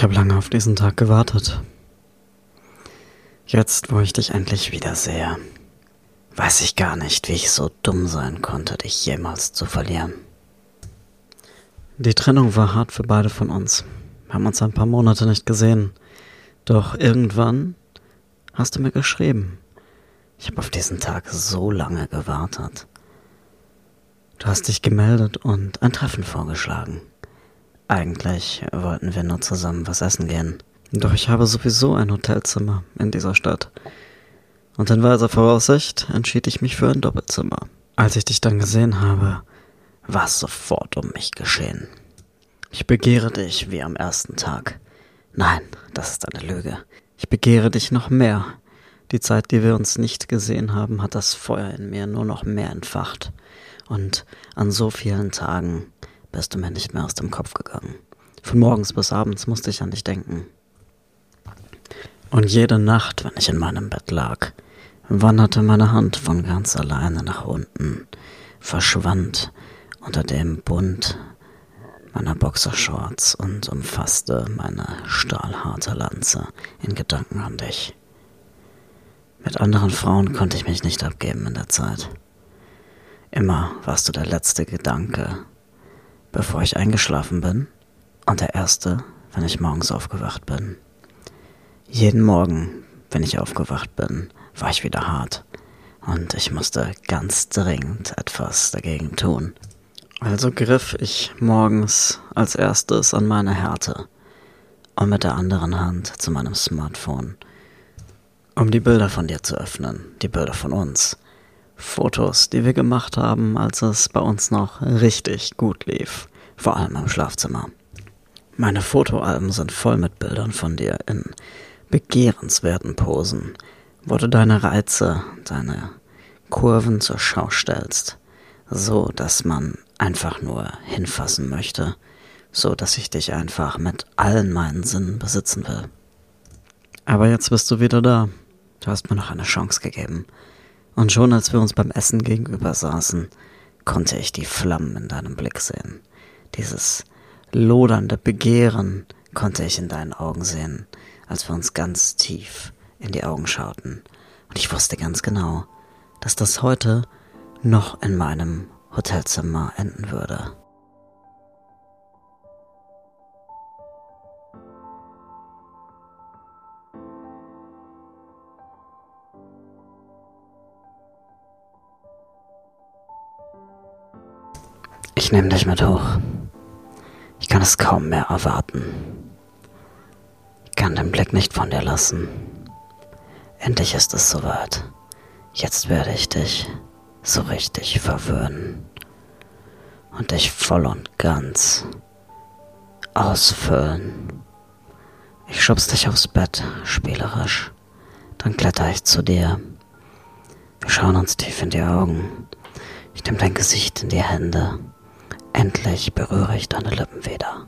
Ich habe lange auf diesen Tag gewartet. Jetzt, wo ich dich endlich wiedersehe, weiß ich gar nicht, wie ich so dumm sein konnte, dich jemals zu verlieren. Die Trennung war hart für beide von uns. Wir haben uns ein paar Monate nicht gesehen. Doch irgendwann hast du mir geschrieben. Ich habe auf diesen Tag so lange gewartet. Du hast dich gemeldet und ein Treffen vorgeschlagen. Eigentlich wollten wir nur zusammen was essen gehen. Doch ich habe sowieso ein Hotelzimmer in dieser Stadt. Und in weiser Voraussicht entschied ich mich für ein Doppelzimmer. Als ich dich dann gesehen habe, war es sofort um mich geschehen. Ich begehre dich wie am ersten Tag. Nein, das ist eine Lüge. Ich begehre dich noch mehr. Die Zeit, die wir uns nicht gesehen haben, hat das Feuer in mir nur noch mehr entfacht. Und an so vielen Tagen bist du mir nicht mehr aus dem Kopf gegangen. Von morgens bis abends musste ich an dich denken. Und jede Nacht, wenn ich in meinem Bett lag, wanderte meine Hand von ganz alleine nach unten, verschwand unter dem Bund meiner Boxershorts und umfasste meine stahlharte Lanze in Gedanken an dich. Mit anderen Frauen konnte ich mich nicht abgeben in der Zeit. Immer warst du der letzte Gedanke, bevor ich eingeschlafen bin und der erste, wenn ich morgens aufgewacht bin. Jeden Morgen, wenn ich aufgewacht bin, war ich wieder hart und ich musste ganz dringend etwas dagegen tun. Also griff ich morgens als erstes an meine Härte und mit der anderen Hand zu meinem Smartphone, um die Bilder von dir zu öffnen, die Bilder von uns. Fotos, die wir gemacht haben, als es bei uns noch richtig gut lief, vor allem im Schlafzimmer. Meine Fotoalben sind voll mit Bildern von dir in begehrenswerten Posen, wo du deine Reize, deine Kurven zur Schau stellst, so dass man einfach nur hinfassen möchte, so dass ich dich einfach mit allen meinen Sinnen besitzen will. Aber jetzt bist du wieder da. Du hast mir noch eine Chance gegeben. Und schon als wir uns beim Essen gegenüber saßen, konnte ich die Flammen in deinem Blick sehen. Dieses lodernde Begehren konnte ich in deinen Augen sehen, als wir uns ganz tief in die Augen schauten. Und ich wusste ganz genau, dass das heute noch in meinem Hotelzimmer enden würde. Ich nehme dich mit hoch. Ich kann es kaum mehr erwarten. Ich kann den Blick nicht von dir lassen. Endlich ist es soweit. Jetzt werde ich dich so richtig verwöhnen und dich voll und ganz ausfüllen. Ich schubs dich aufs Bett, spielerisch. Dann kletter ich zu dir. Wir schauen uns tief in die Augen. Ich nehme dein Gesicht in die Hände. Endlich berühre ich deine Lippen wieder.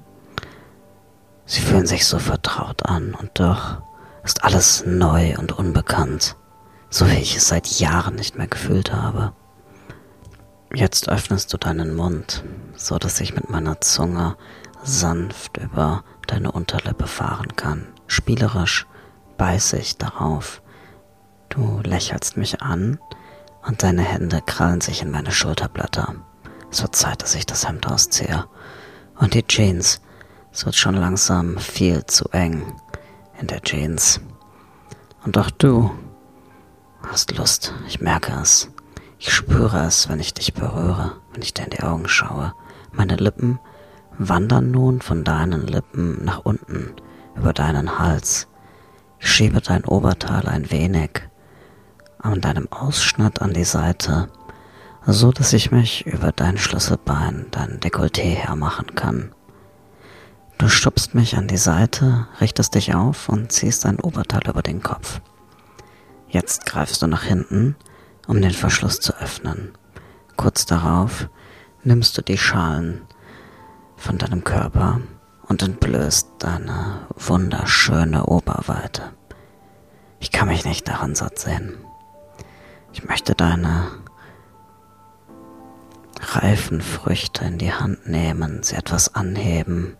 Sie fühlen sich so vertraut an und doch ist alles neu und unbekannt, so wie ich es seit Jahren nicht mehr gefühlt habe. Jetzt öffnest du deinen Mund, so dass ich mit meiner Zunge sanft über deine Unterlippe fahren kann. Spielerisch beiße ich darauf. Du lächelst mich an und deine Hände krallen sich in meine Schulterblätter. Es Zeit, dass ich das Hemd ausziehe. Und die Jeans. Es wird schon langsam viel zu eng in der Jeans. Und auch du hast Lust. Ich merke es. Ich spüre es, wenn ich dich berühre, wenn ich dir in die Augen schaue. Meine Lippen wandern nun von deinen Lippen nach unten über deinen Hals. Ich schiebe dein Oberteil ein wenig an deinem Ausschnitt an die Seite so dass ich mich über dein Schlüsselbein, dein Dekolleté hermachen kann. Du stupst mich an die Seite, richtest dich auf und ziehst dein Oberteil über den Kopf. Jetzt greifst du nach hinten, um den Verschluss zu öffnen. Kurz darauf nimmst du die Schalen von deinem Körper und entblößt deine wunderschöne Oberweite. Ich kann mich nicht daran satt sehen. Ich möchte deine reifen Früchte in die Hand nehmen, sie etwas anheben,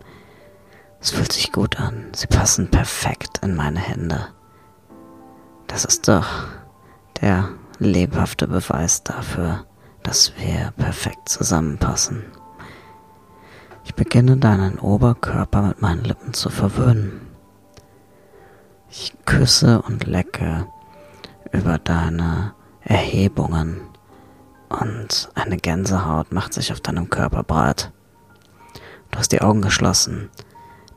Es fühlt sich gut an. Sie passen perfekt in meine Hände. Das ist doch der lebhafte Beweis dafür, dass wir perfekt zusammenpassen. Ich beginne deinen Oberkörper mit meinen Lippen zu verwöhnen. Ich küsse und lecke über deine Erhebungen und eine Gänsehaut macht sich auf deinem Körper breit. Du hast die Augen geschlossen,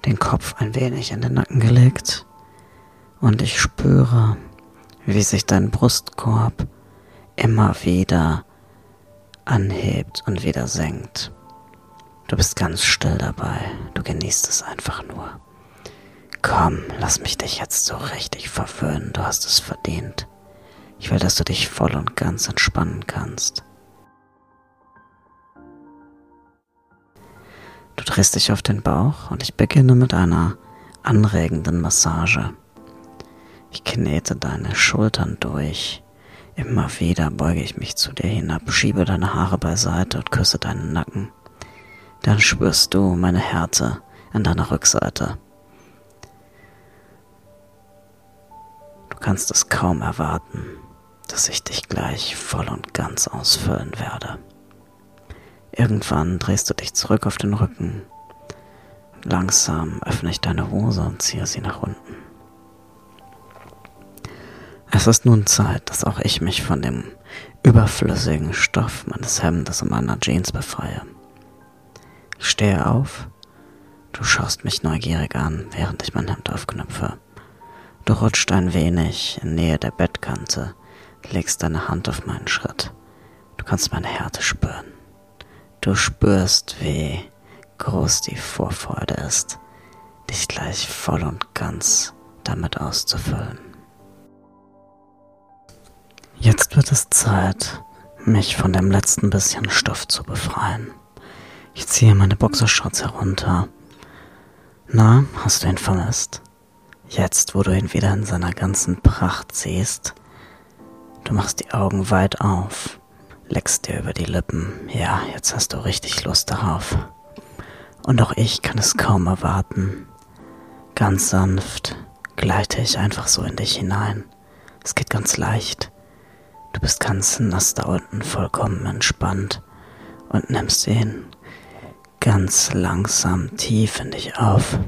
den Kopf ein wenig in den Nacken gelegt und ich spüre, wie sich dein Brustkorb immer wieder anhebt und wieder senkt. Du bist ganz still dabei, du genießt es einfach nur. Komm, lass mich dich jetzt so richtig verwöhnen, du hast es verdient. Ich will, dass du dich voll und ganz entspannen kannst. Drehst dich auf den Bauch und ich beginne mit einer anregenden Massage. Ich knete deine Schultern durch. Immer wieder beuge ich mich zu dir hinab, schiebe deine Haare beiseite und küsse deinen Nacken. Dann spürst du meine Härte an deiner Rückseite. Du kannst es kaum erwarten, dass ich dich gleich voll und ganz ausfüllen werde. Irgendwann drehst du dich zurück auf den Rücken. Langsam öffne ich deine Hose und ziehe sie nach unten. Es ist nun Zeit, dass auch ich mich von dem überflüssigen Stoff meines Hemdes und meiner Jeans befreie. Ich stehe auf, du schaust mich neugierig an, während ich mein Hemd aufknüpfe. Du rutscht ein wenig in Nähe der Bettkante, legst deine Hand auf meinen Schritt. Du kannst meine Härte spüren. Du spürst, wie groß die Vorfreude ist, dich gleich voll und ganz damit auszufüllen. Jetzt wird es Zeit, mich von dem letzten bisschen Stoff zu befreien. Ich ziehe meine Boxershorts herunter. Na, hast du ihn vermisst? Jetzt, wo du ihn wieder in seiner ganzen Pracht siehst, du machst die Augen weit auf, leckst dir über die Lippen. Ja, jetzt hast du richtig Lust darauf. Und auch ich kann es kaum erwarten. Ganz sanft gleite ich einfach so in dich hinein. Es geht ganz leicht. Du bist ganz nass da unten, vollkommen entspannt und nimmst ihn ganz langsam tief in dich auf.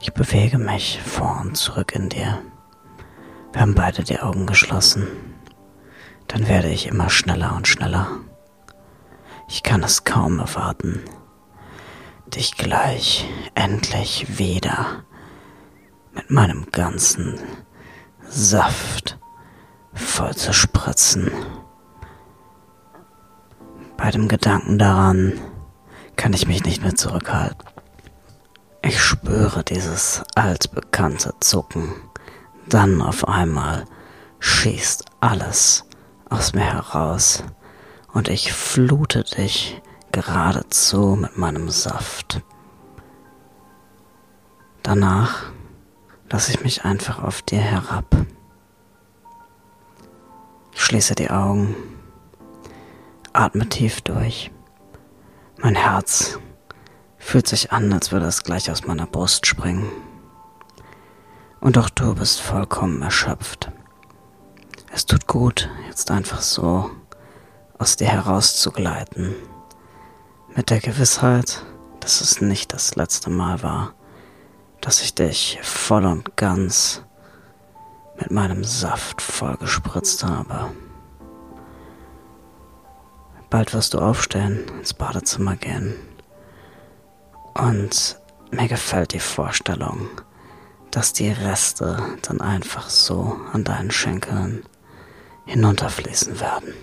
Ich bewege mich vor und zurück in dir. Wir haben beide die Augen geschlossen. Dann werde ich immer schneller und schneller. Ich kann es kaum erwarten, dich gleich endlich wieder mit meinem ganzen Saft voll zu spritzen. Bei dem Gedanken daran kann ich mich nicht mehr zurückhalten. Ich spüre dieses altbekannte Zucken. Dann auf einmal schießt alles aus mir heraus und ich flute dich geradezu mit meinem Saft. Danach lasse ich mich einfach auf dir herab. Ich schließe die Augen, atme tief durch. Mein Herz fühlt sich an, als würde es gleich aus meiner Brust springen. Und auch du bist vollkommen erschöpft. Es tut gut, jetzt einfach so aus dir herauszugleiten. Mit der Gewissheit, dass es nicht das letzte Mal war, dass ich dich voll und ganz mit meinem Saft vollgespritzt habe. Bald wirst du aufstehen, ins Badezimmer gehen. Und mir gefällt die Vorstellung, dass die Reste dann einfach so an deinen Schenkeln hinunterfließen werden.